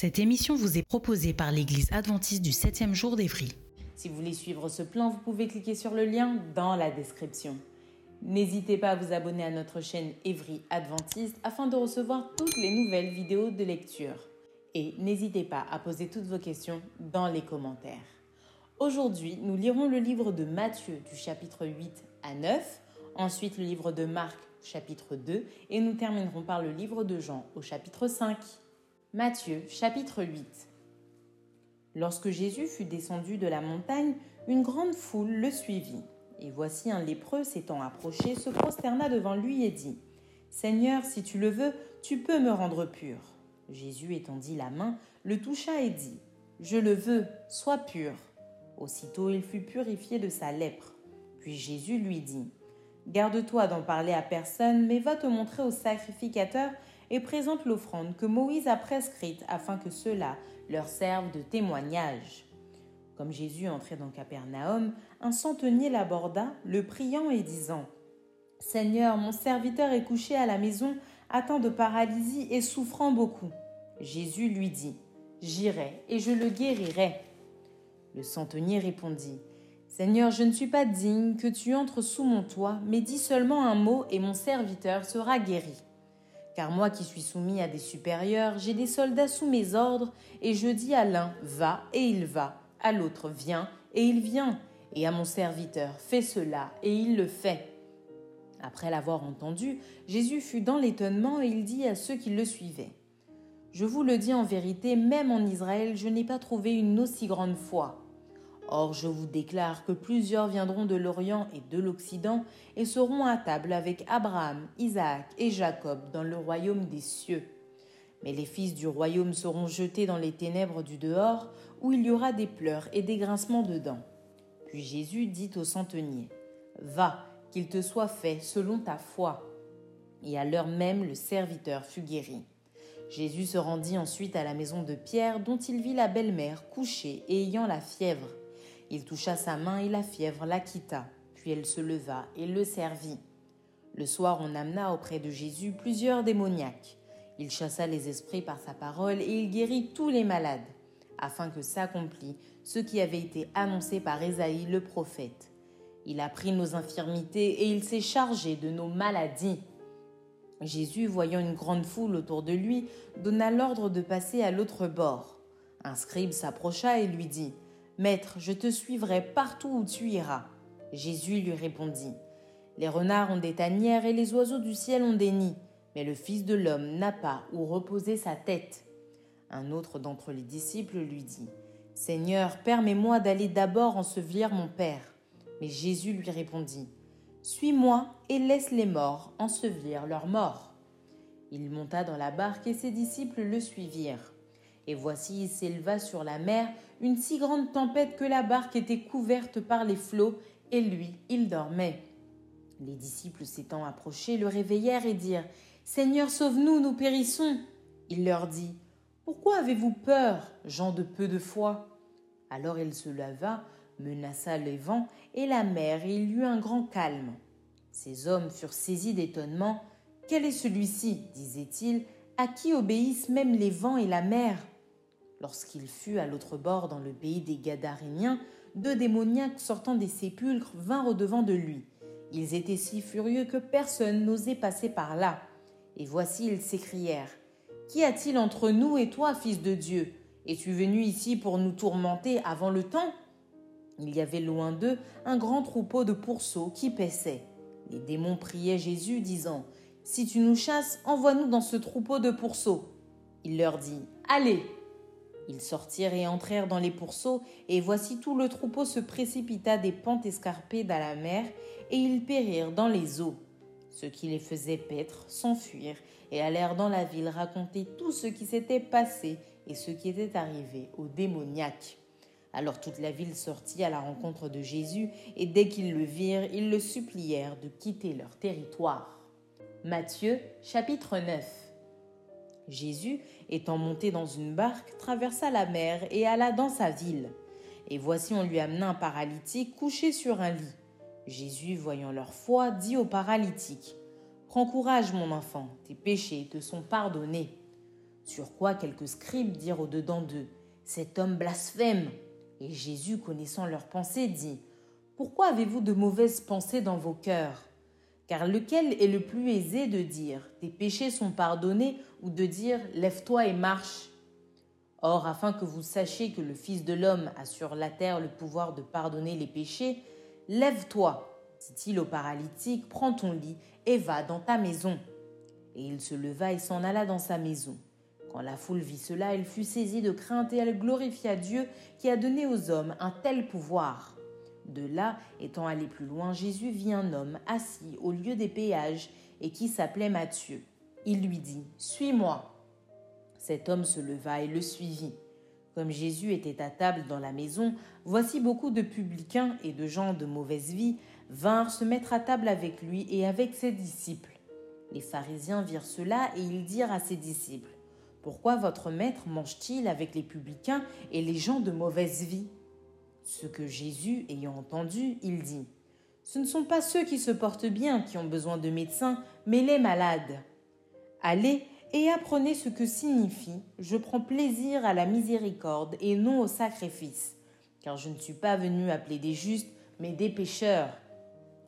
Cette émission vous est proposée par l'Église adventiste du 7e jour d'Évry. Si vous voulez suivre ce plan, vous pouvez cliquer sur le lien dans la description. N'hésitez pas à vous abonner à notre chaîne Évry Adventiste afin de recevoir toutes les nouvelles vidéos de lecture. Et n'hésitez pas à poser toutes vos questions dans les commentaires. Aujourd'hui, nous lirons le livre de Matthieu du chapitre 8 à 9, ensuite le livre de Marc chapitre 2 et nous terminerons par le livre de Jean au chapitre 5. Matthieu chapitre 8 Lorsque Jésus fut descendu de la montagne, une grande foule le suivit. Et voici un lépreux s'étant approché, se prosterna devant lui et dit Seigneur, si tu le veux, tu peux me rendre pur. Jésus étendit la main, le toucha et dit Je le veux, sois pur. Aussitôt il fut purifié de sa lèpre. Puis Jésus lui dit Garde-toi d'en parler à personne, mais va te montrer au sacrificateur et présente l'offrande que Moïse a prescrite afin que cela leur serve de témoignage. Comme Jésus entrait dans Capernaum, un centenier l'aborda, le priant et disant Seigneur, mon serviteur est couché à la maison, atteint de paralysie et souffrant beaucoup. Jésus lui dit J'irai et je le guérirai. Le centenier répondit Seigneur, je ne suis pas digne que tu entres sous mon toit, mais dis seulement un mot et mon serviteur sera guéri. Car moi qui suis soumis à des supérieurs, j'ai des soldats sous mes ordres, et je dis à l'un va, et il va, à l'autre viens, et il vient, et à mon serviteur fais cela, et il le fait. Après l'avoir entendu, Jésus fut dans l'étonnement, et il dit à ceux qui le suivaient Je vous le dis en vérité, même en Israël, je n'ai pas trouvé une aussi grande foi. Or je vous déclare que plusieurs viendront de l'Orient et de l'Occident et seront à table avec Abraham, Isaac et Jacob dans le royaume des cieux. Mais les fils du royaume seront jetés dans les ténèbres du dehors, où il y aura des pleurs et des grincements de dents. Puis Jésus dit au centenier, Va, qu'il te soit fait selon ta foi. Et à l'heure même le serviteur fut guéri. Jésus se rendit ensuite à la maison de Pierre, dont il vit la belle-mère couchée et ayant la fièvre. Il toucha sa main et la fièvre la quitta. Puis elle se leva et le servit. Le soir, on amena auprès de Jésus plusieurs démoniaques. Il chassa les esprits par sa parole et il guérit tous les malades, afin que s'accomplît ce qui avait été annoncé par Ésaïe le prophète. Il a pris nos infirmités et il s'est chargé de nos maladies. Jésus, voyant une grande foule autour de lui, donna l'ordre de passer à l'autre bord. Un scribe s'approcha et lui dit Maître, je te suivrai partout où tu iras. Jésus lui répondit. Les renards ont des tanières et les oiseaux du ciel ont des nids, mais le Fils de l'homme n'a pas où reposer sa tête. Un autre d'entre les disciples lui dit. Seigneur, permets-moi d'aller d'abord ensevelir mon Père. Mais Jésus lui répondit. Suis-moi et laisse les morts ensevelir leurs morts. Il monta dans la barque et ses disciples le suivirent. Et voici il s'éleva sur la mer une si grande tempête que la barque était couverte par les flots, et lui, il dormait. Les disciples s'étant approchés le réveillèrent et dirent Seigneur, sauve-nous, nous périssons. Il leur dit Pourquoi avez-vous peur, gens de peu de foi? Alors il se leva, menaça les vents et la mer, et il y eut un grand calme. Ces hommes furent saisis d'étonnement. Quel est celui-ci? disaient-ils, à qui obéissent même les vents et la mer? Lorsqu'il fut à l'autre bord dans le pays des Gadaréniens, deux démoniaques sortant des sépulcres vinrent au-devant de lui. Ils étaient si furieux que personne n'osait passer par là. Et voici, ils s'écrièrent Qu'y a-t-il entre nous et toi, fils de Dieu? Es-tu venu ici pour nous tourmenter avant le temps? Il y avait loin d'eux un grand troupeau de pourceaux qui paissaient. Les démons priaient Jésus, disant Si tu nous chasses, envoie-nous dans ce troupeau de pourceaux. Il leur dit Allez Ils sortirent et entrèrent dans les pourceaux, et voici tout le troupeau se précipita des pentes escarpées dans la mer, et ils périrent dans les eaux. Ce qui les faisait paître s'enfuirent et allèrent dans la ville raconter tout ce qui s'était passé et ce qui était arrivé aux démoniaques. Alors toute la ville sortit à la rencontre de Jésus, et dès qu'ils le virent, ils le supplièrent de quitter leur territoire. Matthieu chapitre 9 Jésus, étant monté dans une barque, traversa la mer et alla dans sa ville. Et voici on lui amena un paralytique couché sur un lit. Jésus, voyant leur foi, dit au paralytique, Prends courage, mon enfant, tes péchés te sont pardonnés. Sur quoi quelques scribes dirent au-dedans d'eux, Cet homme blasphème. Et Jésus, connaissant leurs pensées, dit, Pourquoi avez-vous de mauvaises pensées dans vos cœurs? Car lequel est le plus aisé de dire, Tes péchés sont pardonnés, ou de dire, Lève-toi et marche? Or, afin que vous sachiez que le Fils de l'homme a sur la terre le pouvoir de pardonner les péchés, Lève-toi, dit-il au paralytique, prends ton lit et va dans ta maison. Et il se leva et s'en alla dans sa maison. Quand la foule vit cela, elle fut saisie de crainte et elle glorifia Dieu qui a donné aux hommes un tel pouvoir. De là, étant allé plus loin, Jésus vit un homme assis au lieu des péages et qui s'appelait Matthieu. Il lui dit Suis-moi. Cet homme se leva et le suivit. Comme Jésus était à table dans la maison, voici beaucoup de publicains et de gens de mauvaise vie vinrent se mettre à table avec lui et avec ses disciples. Les pharisiens virent cela et ils dirent à ses disciples, Pourquoi votre maître mange-t-il avec les publicains et les gens de mauvaise vie? Ce que Jésus, ayant entendu, il dit, Ce ne sont pas ceux qui se portent bien qui ont besoin de médecins, mais les malades. Allez et apprenez ce que signifie Je prends plaisir à la miséricorde et non au sacrifice, car je ne suis pas venu appeler des justes, mais des pécheurs.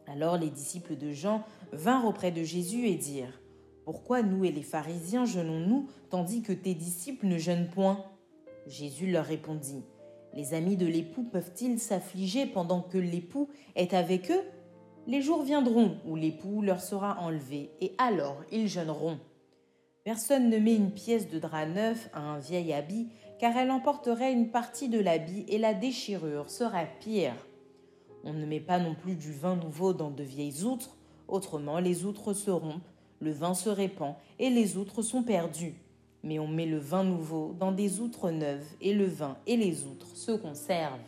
Alors les disciples de Jean vinrent auprès de Jésus et dirent Pourquoi nous et les pharisiens jeûnons-nous tandis que tes disciples ne jeûnent point? Jésus leur répondit Les amis de l'époux peuvent-ils s'affliger pendant que l'époux est avec eux? Les jours viendront où l'époux leur sera enlevé, et alors ils jeûneront. Personne ne met une pièce de drap neuf à un vieil habit, car elle emporterait une partie de l'habit et la déchirure serait pire. On ne met pas non plus du vin nouveau dans de vieilles outres, autrement les outres se rompent, le vin se répand et les outres sont perdues. Mais on met le vin nouveau dans des outres neuves et le vin et les outres se conservent.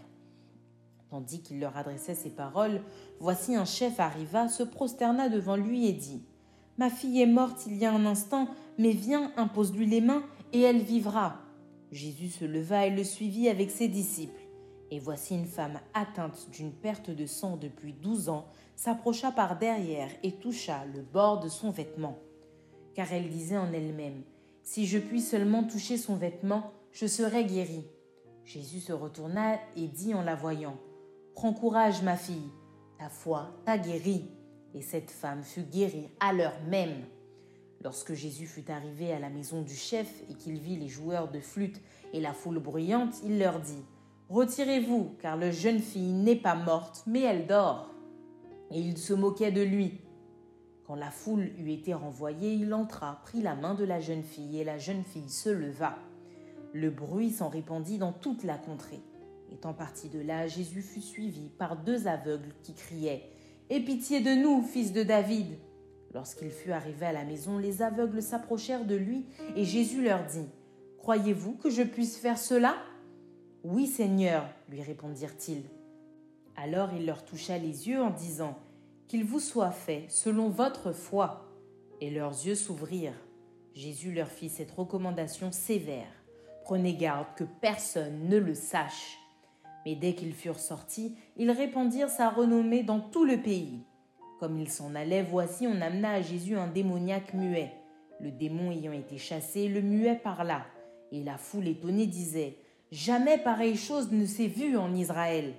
Tandis qu'il leur adressait ces paroles, voici un chef arriva, se prosterna devant lui et dit Ma fille est morte il y a un instant, mais viens, impose-lui les mains, et elle vivra. Jésus se leva et le suivit avec ses disciples. Et voici une femme atteinte d'une perte de sang depuis douze ans s'approcha par derrière et toucha le bord de son vêtement. Car elle disait en elle-même, Si je puis seulement toucher son vêtement, je serai guérie. Jésus se retourna et dit en la voyant, Prends courage, ma fille, ta foi t'a guérie. Et cette femme fut guérie à l'heure même. Lorsque Jésus fut arrivé à la maison du chef et qu'il vit les joueurs de flûte et la foule bruyante, il leur dit, Retirez-vous, car la jeune fille n'est pas morte, mais elle dort. Et il se moquait de lui. Quand la foule eut été renvoyée, il entra, prit la main de la jeune fille, et la jeune fille se leva. Le bruit s'en répandit dans toute la contrée. Étant parti de là, Jésus fut suivi par deux aveugles qui criaient Aie pitié de nous, fils de David. Lorsqu'il fut arrivé à la maison, les aveugles s'approchèrent de lui, et Jésus leur dit Croyez-vous que je puisse faire cela oui, Seigneur, lui répondirent-ils. Alors il leur toucha les yeux en disant, Qu'il vous soit fait selon votre foi. Et leurs yeux s'ouvrirent. Jésus leur fit cette recommandation sévère. Prenez garde que personne ne le sache. Mais dès qu'ils furent sortis, ils répandirent sa renommée dans tout le pays. Comme ils s'en allaient, voici on amena à Jésus un démoniaque muet. Le démon ayant été chassé, le muet parla. Et la foule étonnée disait Jamais pareille chose ne s'est vue en Israël.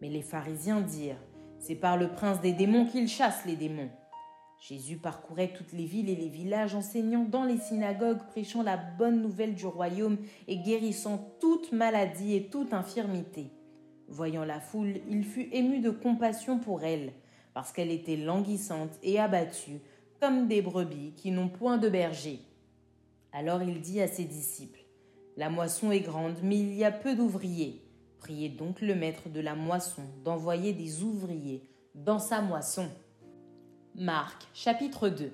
Mais les pharisiens dirent, C'est par le prince des démons qu'il chasse les démons. Jésus parcourait toutes les villes et les villages, enseignant dans les synagogues, prêchant la bonne nouvelle du royaume et guérissant toute maladie et toute infirmité. Voyant la foule, il fut ému de compassion pour elle, parce qu'elle était languissante et abattue, comme des brebis qui n'ont point de berger. Alors il dit à ses disciples, La moisson est grande, mais il y a peu d'ouvriers. Priez donc le maître de la moisson d'envoyer des ouvriers dans sa moisson. Marc chapitre 2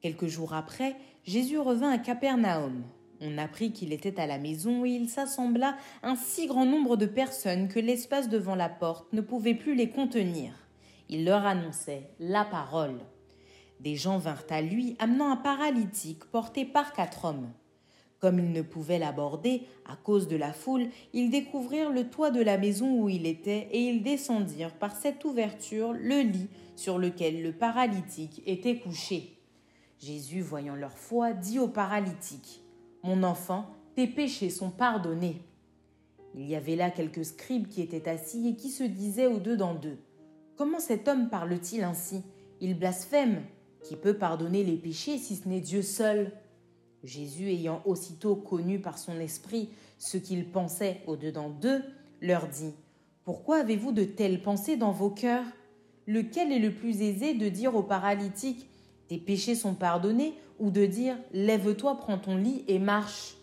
Quelques jours après, Jésus revint à Capernaum. On apprit qu'il était à la maison et il s'assembla un si grand nombre de personnes que l'espace devant la porte ne pouvait plus les contenir. Il leur annonçait la parole. Des gens vinrent à lui amenant un paralytique porté par quatre hommes. Comme ils ne pouvaient l'aborder à cause de la foule, ils découvrirent le toit de la maison où il était et ils descendirent par cette ouverture le lit sur lequel le paralytique était couché. Jésus, voyant leur foi, dit au paralytique Mon enfant, tes péchés sont pardonnés. Il y avait là quelques scribes qui étaient assis et qui se disaient aux deux dans deux Comment cet homme parle-t-il ainsi? Il blasphème. Qui peut pardonner les péchés si ce n'est Dieu seul? Jésus, ayant aussitôt connu par son esprit ce qu'ils pensaient au-dedans d'eux, leur dit Pourquoi avez-vous de telles pensées dans vos cœurs? Lequel est le plus aisé de dire au paralytique Tes péchés sont pardonnés ou de dire Lève-toi, prends ton lit et marche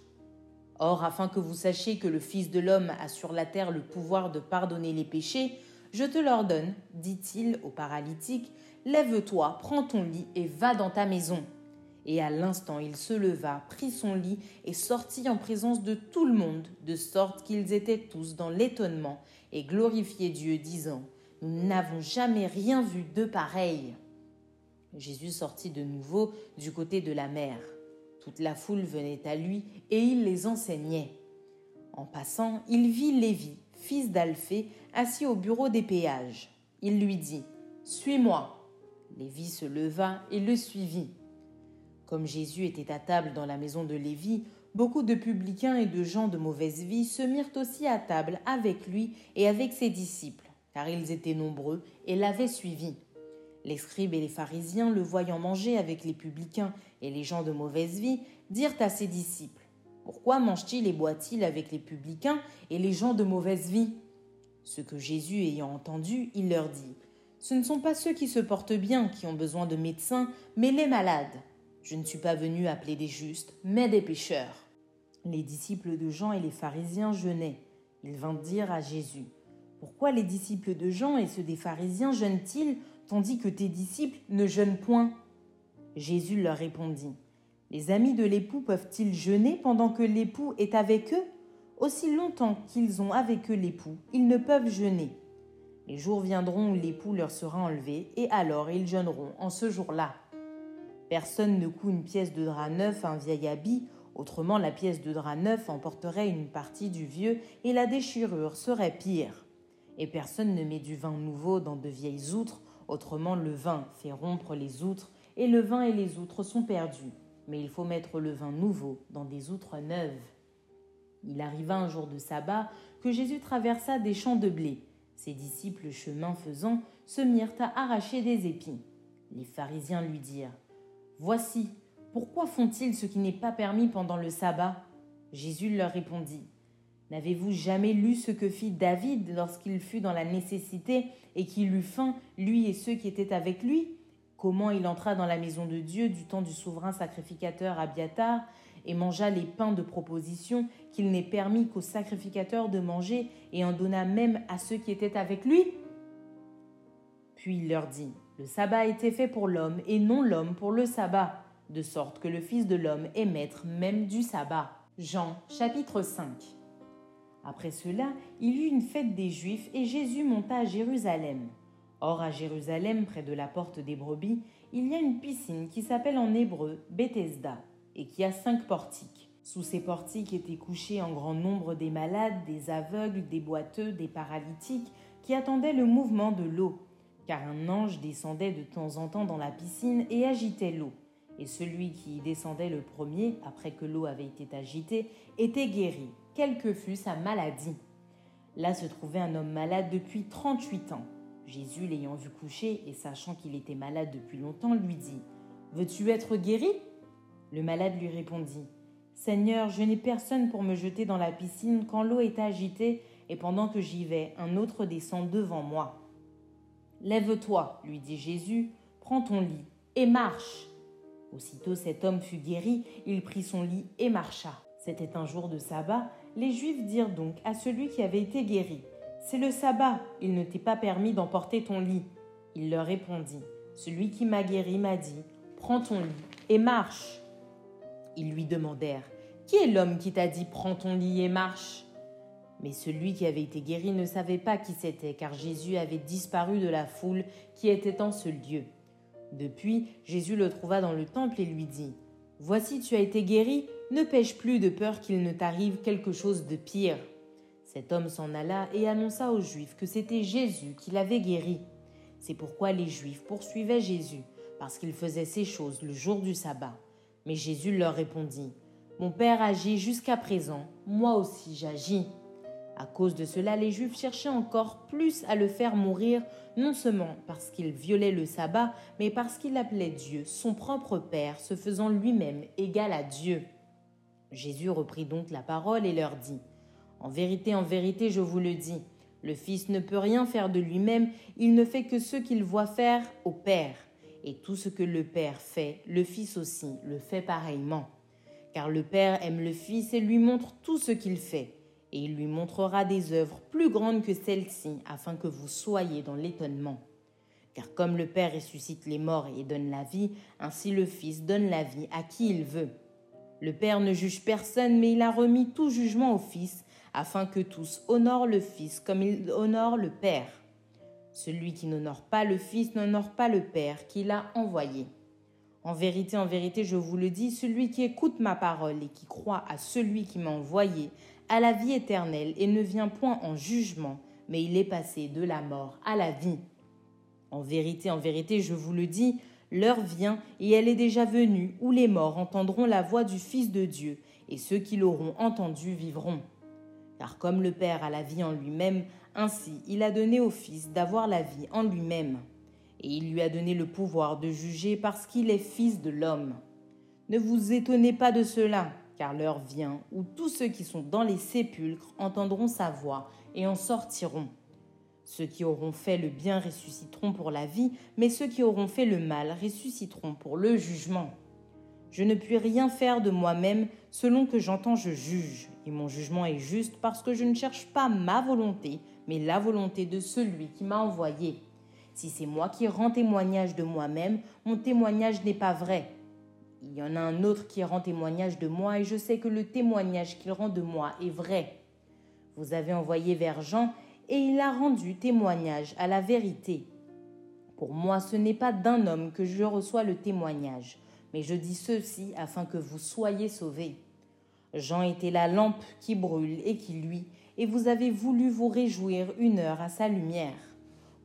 Or, afin que vous sachiez que le Fils de l'homme a sur la terre le pouvoir de pardonner les péchés, je te l'ordonne, dit-il au paralytique, Lève-toi, prends ton lit et va dans ta maison. Et à l'instant il se leva, prit son lit et sortit en présence de tout le monde, de sorte qu'ils étaient tous dans l'étonnement et glorifiaient Dieu, disant Nous n'avons jamais rien vu de pareil. Jésus sortit de nouveau du côté de la mer. Toute la foule venait à lui et il les enseignait. En passant, il vit Lévi, fils d'Alphée, assis au bureau des péages. Il lui dit Suis-moi. Lévi se leva et le suivit. Comme Jésus était à table dans la maison de Lévi, beaucoup de publicains et de gens de mauvaise vie se mirent aussi à table avec lui et avec ses disciples, car ils étaient nombreux et l'avaient suivi. Les scribes et les pharisiens, le voyant manger avec les publicains et les gens de mauvaise vie, dirent à ses disciples Pourquoi mange-t-il et boit-il avec les publicains et les gens de mauvaise vie? Ce que Jésus ayant entendu, il leur dit ce ne sont pas ceux qui se portent bien qui ont besoin de médecins, mais les malades. Je ne suis pas venu appeler des justes, mais des pécheurs. Les disciples de Jean et les pharisiens jeûnaient. Ils vinrent dire à Jésus Pourquoi les disciples de Jean et ceux des pharisiens jeûnent-ils, tandis que tes disciples ne jeûnent point? Jésus leur répondit Les amis de l'époux peuvent-ils jeûner pendant que l'époux est avec eux? Aussi longtemps qu'ils ont avec eux l'époux, ils ne peuvent jeûner. Les jours viendront où l'époux leur sera enlevé, et alors ils jeûneront en ce jour-là. Personne ne coud une pièce de drap neuf à un vieil habit, autrement la pièce de drap neuf emporterait une partie du vieux, et la déchirure serait pire. Et personne ne met du vin nouveau dans de vieilles outres, autrement le vin fait rompre les outres, et le vin et les outres sont perdus. Mais il faut mettre le vin nouveau dans des outres neuves. Il arriva un jour de sabbat que Jésus traversa des champs de blé. Ses disciples, chemin faisant, se mirent à arracher des épis. Les pharisiens lui dirent Voici, pourquoi font-ils ce qui n'est pas permis pendant le sabbat? Jésus leur répondit N'avez-vous jamais lu ce que fit David lorsqu'il fut dans la nécessité et qu'il eut faim, lui et ceux qui étaient avec lui? Comment il entra dans la maison de Dieu du temps du souverain sacrificateur Abiatar et mangea les pains de proposition qu'il n'est permis qu'aux sacrificateurs de manger et en donna même à ceux qui étaient avec lui? Puis il leur dit, Le sabbat a été fait pour l'homme et non l'homme pour le sabbat, de sorte que le Fils de l'homme est maître même du sabbat. Jean chapitre 5 Après cela, il y eut une fête des Juifs et Jésus monta à Jérusalem. Or à Jérusalem, près de la porte des brebis, il y a une piscine qui s'appelle en hébreu Bethesda et qui a cinq portiques. Sous ces portiques étaient couchés en grand nombre des malades, des aveugles, des boiteux, des paralytiques, qui attendaient le mouvement de l'eau, car un ange descendait de temps en temps dans la piscine et agitait l'eau. Et celui qui y descendait le premier, après que l'eau avait été agitée, était guéri, quelle que fût sa maladie. Là se trouvait un homme malade depuis trente-huit ans. Jésus, l'ayant vu coucher et sachant qu'il était malade depuis longtemps, lui dit Veux-tu être guéri? Le malade lui répondit Seigneur, je n'ai personne pour me jeter dans la piscine quand l'eau est agitée, et pendant que j'y vais, un autre descend devant moi. Lève-toi, lui dit Jésus, prends ton lit et marche. Aussitôt cet homme fut guéri, il prit son lit et marcha. C'était un jour de sabbat. Les Juifs dirent donc à celui qui avait été guéri, C'est le sabbat, il ne t'est pas permis d'emporter ton lit. Il leur répondit, Celui qui m'a guéri m'a dit, Prends ton lit et marche. Ils lui demandèrent, Qui est l'homme qui t'a dit, Prends ton lit et marche Mais celui qui avait été guéri ne savait pas qui c'était, car Jésus avait disparu de la foule qui était en ce lieu. Depuis, Jésus le trouva dans le temple et lui dit, Voici tu as été guéri, ne pêche plus de peur qu'il ne t'arrive quelque chose de pire. Cet homme s'en alla et annonça aux Juifs que c'était Jésus qui l'avait guéri. C'est pourquoi les Juifs poursuivaient Jésus, parce qu'il faisait ces choses le jour du sabbat. Mais Jésus leur répondit, Mon Père agit jusqu'à présent, moi aussi j'agis. À cause de cela, les Juifs cherchaient encore plus à le faire mourir, non seulement parce qu'il violait le sabbat, mais parce qu'il appelait Dieu son propre Père, se faisant lui-même égal à Dieu. Jésus reprit donc la parole et leur dit, En vérité, en vérité, je vous le dis, le Fils ne peut rien faire de lui-même, il ne fait que ce qu'il voit faire au Père. Et tout ce que le Père fait, le Fils aussi le fait pareillement. Car le Père aime le Fils et lui montre tout ce qu'il fait et il lui montrera des œuvres plus grandes que celles-ci, afin que vous soyez dans l'étonnement. Car comme le Père ressuscite les morts et donne la vie, ainsi le Fils donne la vie à qui il veut. Le Père ne juge personne, mais il a remis tout jugement au Fils, afin que tous honorent le Fils comme il honore le Père. Celui qui n'honore pas le Fils n'honore pas le Père qui l'a envoyé. En vérité, en vérité, je vous le dis, celui qui écoute ma parole et qui croit à celui qui m'a envoyé à la vie éternelle et ne vient point en jugement, mais il est passé de la mort à la vie. En vérité, en vérité, je vous le dis, l'heure vient et elle est déjà venue où les morts entendront la voix du Fils de Dieu, et ceux qui l'auront entendu vivront. Car comme le Père a la vie en lui-même, ainsi il a donné au Fils d'avoir la vie en lui-même. Et il lui a donné le pouvoir de juger parce qu'il est Fils de l'homme. Ne vous étonnez pas de cela, car l'heure vient où tous ceux qui sont dans les sépulcres entendront sa voix et en sortiront. Ceux qui auront fait le bien ressusciteront pour la vie, mais ceux qui auront fait le mal ressusciteront pour le jugement. Je ne puis rien faire de moi-même, selon que j'entends je juge, et mon jugement est juste parce que je ne cherche pas ma volonté, mais la volonté de celui qui m'a envoyé. Si c'est moi qui rends témoignage de moi-même, mon témoignage n'est pas vrai, il y en a un autre qui rend témoignage de moi et je sais que le témoignage qu'il rend de moi est vrai. Vous avez envoyé vers Jean et il a rendu témoignage à la vérité. Pour moi, ce n'est pas d'un homme que je reçois le témoignage, mais je dis ceci afin que vous soyez sauvés. Jean était la lampe qui brûle et qui luit, et vous avez voulu vous réjouir une heure à sa lumière.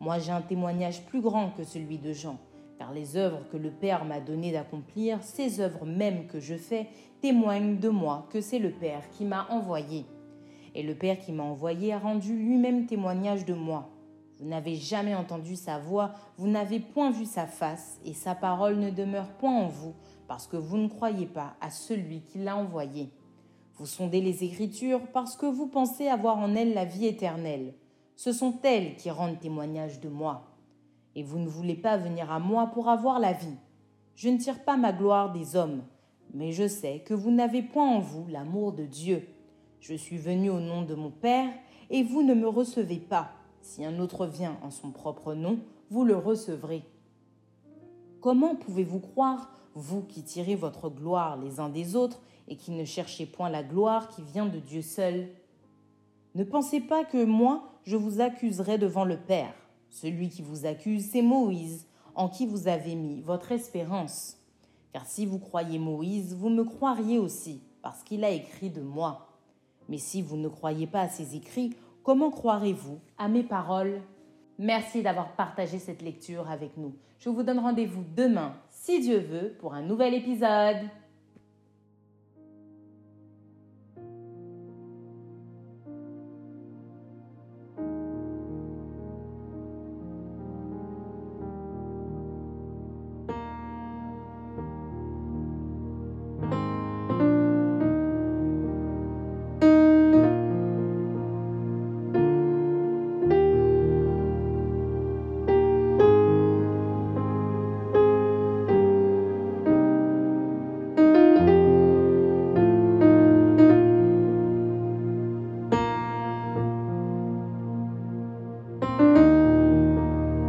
Moi j'ai un témoignage plus grand que celui de Jean car les œuvres que le Père m'a donné d'accomplir, ces œuvres mêmes que je fais, témoignent de moi que c'est le Père qui m'a envoyé. Et le Père qui m'a envoyé a rendu lui-même témoignage de moi. Vous n'avez jamais entendu sa voix, vous n'avez point vu sa face, et sa parole ne demeure point en vous, parce que vous ne croyez pas à celui qui l'a envoyé. Vous sondez les Écritures parce que vous pensez avoir en elles la vie éternelle. Ce sont elles qui rendent témoignage de moi et vous ne voulez pas venir à moi pour avoir la vie. Je ne tire pas ma gloire des hommes, mais je sais que vous n'avez point en vous l'amour de Dieu. Je suis venu au nom de mon Père, et vous ne me recevez pas. Si un autre vient en son propre nom, vous le recevrez. Comment pouvez-vous croire, vous qui tirez votre gloire les uns des autres, et qui ne cherchez point la gloire qui vient de Dieu seul? Ne pensez pas que moi, je vous accuserai devant le Père. Celui qui vous accuse, c'est Moïse, en qui vous avez mis votre espérance. Car si vous croyez Moïse, vous me croiriez aussi, parce qu'il a écrit de moi. Mais si vous ne croyez pas à ses écrits, comment croirez-vous à mes paroles? Merci d'avoir partagé cette lecture avec nous. Je vous donne rendez-vous demain, si Dieu veut, pour un nouvel épisode.